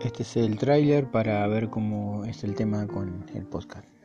Este es el tráiler para ver cómo es el tema con el podcast.